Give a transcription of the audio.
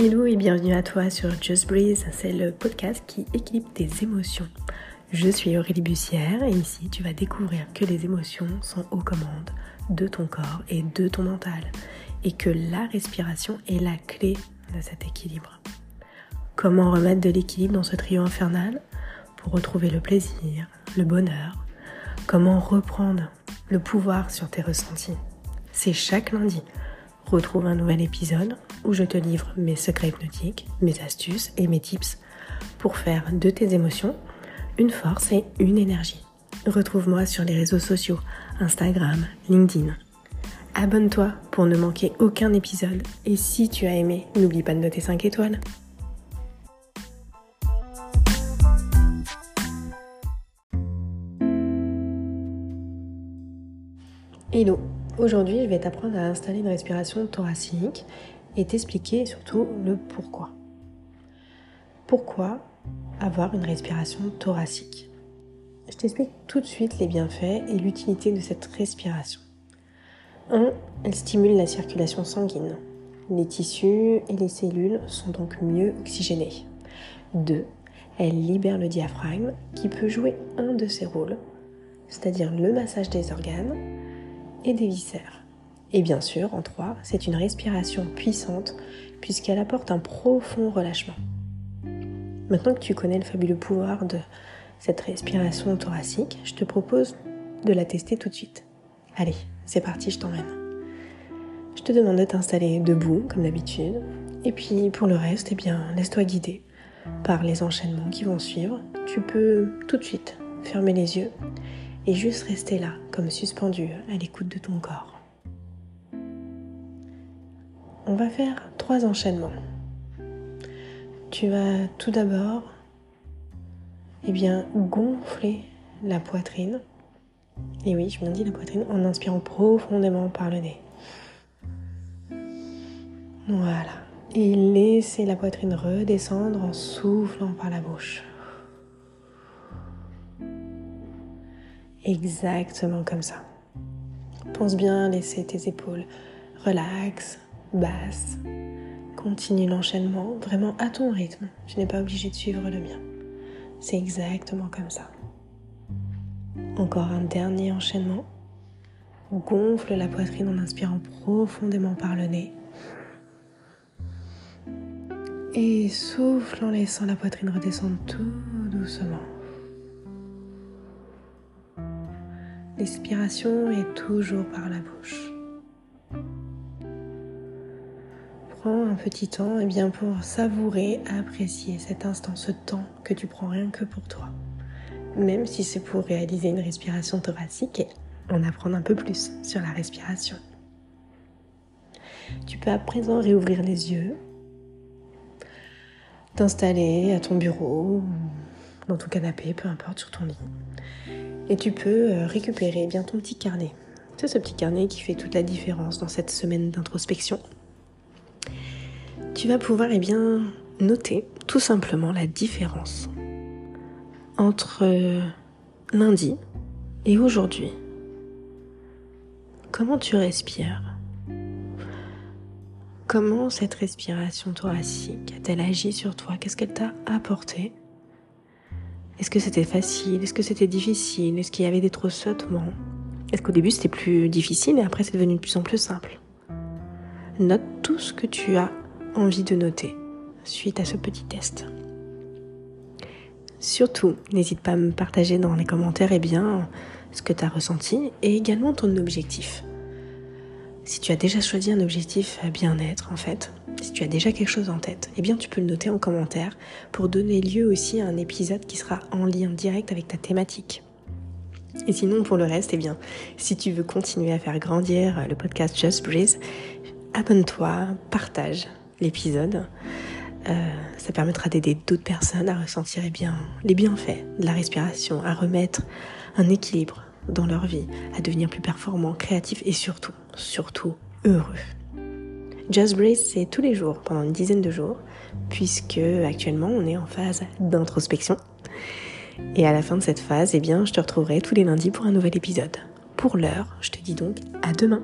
Hello et bienvenue à toi sur Just Breeze, c'est le podcast qui équilibre tes émotions. Je suis Aurélie Bussière et ici tu vas découvrir que les émotions sont aux commandes de ton corps et de ton mental et que la respiration est la clé de cet équilibre. Comment remettre de l'équilibre dans ce trio infernal? Pour retrouver le plaisir, le bonheur Comment reprendre le pouvoir sur tes ressentis? C'est chaque lundi retrouve un nouvel épisode où je te livre mes secrets hypnotiques, mes astuces et mes tips pour faire de tes émotions une force et une énergie. Retrouve-moi sur les réseaux sociaux, Instagram, LinkedIn. Abonne-toi pour ne manquer aucun épisode et si tu as aimé, n'oublie pas de noter 5 étoiles. Hello Aujourd'hui, je vais t'apprendre à installer une respiration thoracique et t'expliquer surtout le pourquoi. Pourquoi avoir une respiration thoracique? Je t'explique tout de suite les bienfaits et l'utilité de cette respiration. 1. Elle stimule la circulation sanguine. Les tissus et les cellules sont donc mieux oxygénés. 2. Elle libère le diaphragme qui peut jouer un de ses rôles, c'est-à-dire le massage des organes et des viscères. Et bien sûr, en 3, c'est une respiration puissante puisqu'elle apporte un profond relâchement. Maintenant que tu connais le fabuleux pouvoir de cette respiration thoracique, je te propose de la tester tout de suite. Allez, c'est parti, je t'emmène. Je te demande de t'installer debout, comme d'habitude. Et puis pour le reste, eh bien, laisse-toi guider par les enchaînements qui vont suivre. Tu peux tout de suite fermer les yeux et juste rester là, comme suspendu à l'écoute de ton corps. On va faire trois enchaînements. Tu vas tout d'abord eh bien, gonfler la poitrine. Et oui, je viens dit la poitrine en inspirant profondément par le nez. Voilà. Et laisser la poitrine redescendre en soufflant par la bouche. Exactement comme ça. Pense bien laisser tes épaules relax, basses. Continue l'enchaînement vraiment à ton rythme. Je n'ai pas obligé de suivre le mien. C'est exactement comme ça. Encore un dernier enchaînement. Gonfle la poitrine en inspirant profondément par le nez. Et souffle en laissant la poitrine redescendre tout doucement. L'expiration est toujours par la bouche. Prends un petit temps eh bien, pour savourer, apprécier cet instant, ce temps que tu prends rien que pour toi. Même si c'est pour réaliser une respiration thoracique et en un peu plus sur la respiration. Tu peux à présent réouvrir les yeux, t'installer à ton bureau, dans ton canapé, peu importe, sur ton lit et tu peux euh, récupérer bien ton petit carnet. C'est ce petit carnet qui fait toute la différence dans cette semaine d'introspection. Tu vas pouvoir eh bien, noter tout simplement la différence entre euh, lundi et aujourd'hui. Comment tu respires? Comment cette respiration thoracique a-t-elle agi sur toi? Qu'est-ce qu'elle t'a apporté? Est-ce que c'était facile? Est-ce que c'était difficile? Est-ce qu'il y avait des tressautements Est-ce qu'au début c'était plus difficile et après c'est devenu de plus en plus simple? Note tout ce que tu as envie de noter suite à ce petit test. Surtout, n'hésite pas à me partager dans les commentaires eh ce que tu as ressenti et également ton objectif. Si tu as déjà choisi un objectif bien-être en fait, si tu as déjà quelque chose en tête, eh bien tu peux le noter en commentaire pour donner lieu aussi à un épisode qui sera en lien direct avec ta thématique. Et sinon pour le reste, eh bien si tu veux continuer à faire grandir le podcast Just Breeze, abonne-toi, partage l'épisode. Euh, ça permettra d'aider d'autres personnes à ressentir eh les bienfaits de la respiration, à remettre un équilibre dans leur vie, à devenir plus performants, créatifs et surtout, surtout heureux. Just Breathe, c'est tous les jours, pendant une dizaine de jours, puisque actuellement on est en phase d'introspection. Et à la fin de cette phase, eh bien, je te retrouverai tous les lundis pour un nouvel épisode. Pour l'heure, je te dis donc à demain.